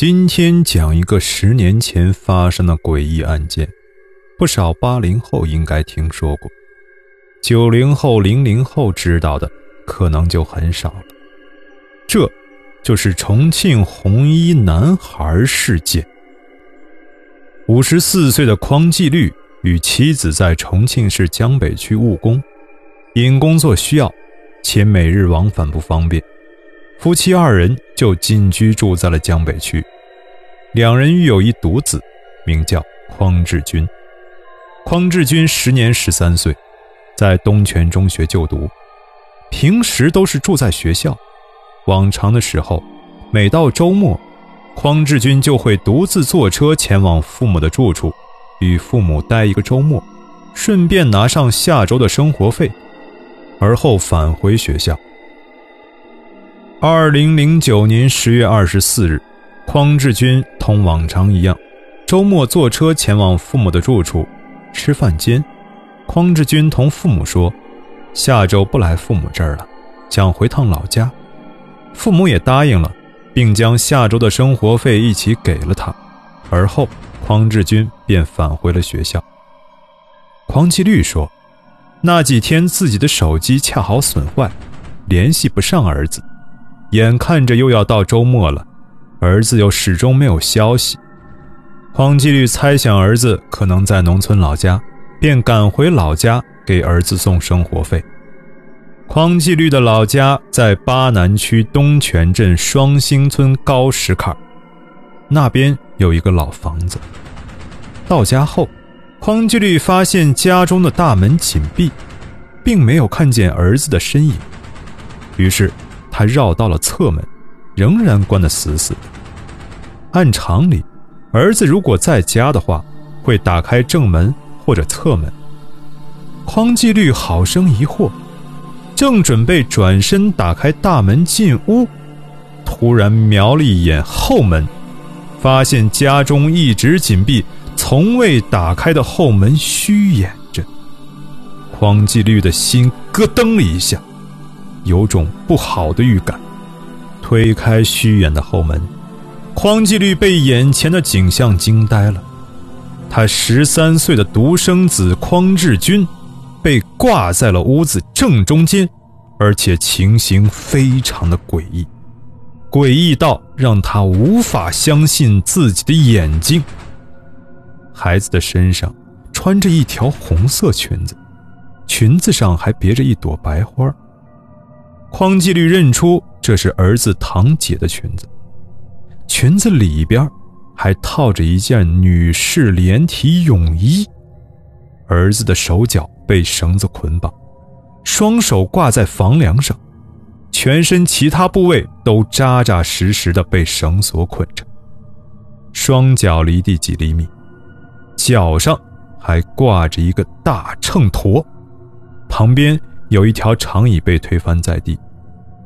今天讲一个十年前发生的诡异案件，不少八零后应该听说过，九零后、零零后知道的可能就很少了。这，就是重庆红衣男孩事件。五十四岁的匡纪律与妻子在重庆市江北区务工，因工作需要，且每日往返不方便。夫妻二人就近居住在了江北区，两人育有一独子，名叫匡志军。匡志军时年十三岁，在东泉中学就读，平时都是住在学校。往常的时候，每到周末，匡志军就会独自坐车前往父母的住处，与父母待一个周末，顺便拿上下周的生活费，而后返回学校。二零零九年十月二十四日，匡志军同往常一样，周末坐车前往父母的住处。吃饭间，匡志军同父母说：“下周不来父母这儿了，想回趟老家。”父母也答应了，并将下周的生活费一起给了他。而后，匡志军便返回了学校。匡纪律说：“那几天自己的手机恰好损坏，联系不上儿子。”眼看着又要到周末了，儿子又始终没有消息。匡纪律猜想儿子可能在农村老家，便赶回老家给儿子送生活费。匡纪律的老家在巴南区东泉镇双星村高石坎那边有一个老房子。到家后，匡纪律发现家中的大门紧闭，并没有看见儿子的身影，于是。他绕到了侧门，仍然关得死死的。按常理，儿子如果在家的话，会打开正门或者侧门。匡纪律好生疑惑，正准备转身打开大门进屋，突然瞄了一眼后门，发现家中一直紧闭、从未打开的后门虚掩着。匡纪律的心咯噔了一下。有种不好的预感，推开虚掩的后门，匡纪律被眼前的景象惊呆了。他十三岁的独生子匡志军，被挂在了屋子正中间，而且情形非常的诡异，诡异到让他无法相信自己的眼睛。孩子的身上穿着一条红色裙子，裙子上还别着一朵白花。匡纪律认出这是儿子堂姐的裙子，裙子里边还套着一件女士连体泳衣。儿子的手脚被绳子捆绑，双手挂在房梁上，全身其他部位都扎扎实实的被绳索捆着，双脚离地几厘米，脚上还挂着一个大秤砣，旁边。有一条长椅被推翻在地，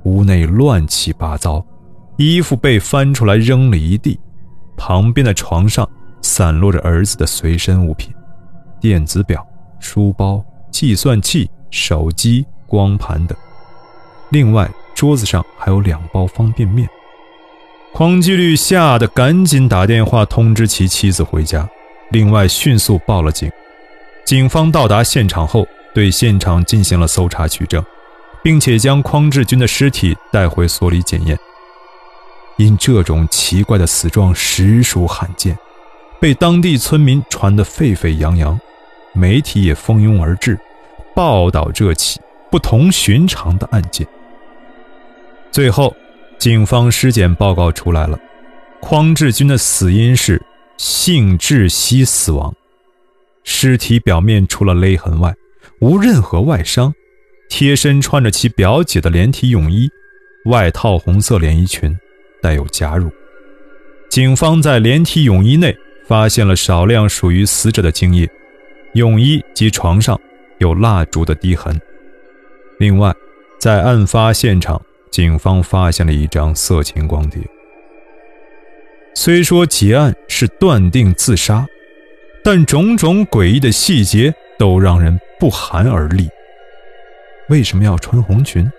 屋内乱七八糟，衣服被翻出来扔了一地，旁边的床上散落着儿子的随身物品，电子表、书包、计算器、手机、光盘等。另外，桌子上还有两包方便面。匡纪律吓得赶紧打电话通知其妻子回家，另外迅速报了警。警方到达现场后。对现场进行了搜查取证，并且将匡志军的尸体带回所里检验。因这种奇怪的死状实属罕见，被当地村民传得沸沸扬扬，媒体也蜂拥而至，报道这起不同寻常的案件。最后，警方尸检报告出来了，匡志军的死因是性窒息死亡，尸体表面除了勒痕外，无任何外伤，贴身穿着其表姐的连体泳衣，外套红色连衣裙，带有假乳。警方在连体泳衣内发现了少量属于死者的精液，泳衣及床上有蜡烛的滴痕。另外，在案发现场，警方发现了一张色情光碟。虽说结案是断定自杀，但种种诡异的细节都让人。不寒而栗。为什么要穿红裙？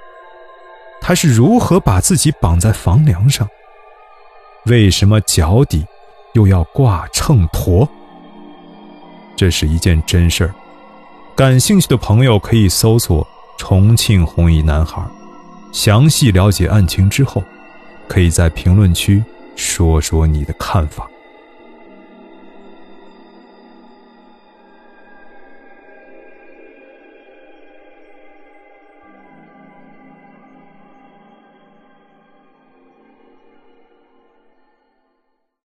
他是如何把自己绑在房梁上？为什么脚底又要挂秤砣？这是一件真事儿。感兴趣的朋友可以搜索“重庆红衣男孩”，详细了解案情之后，可以在评论区说说你的看法。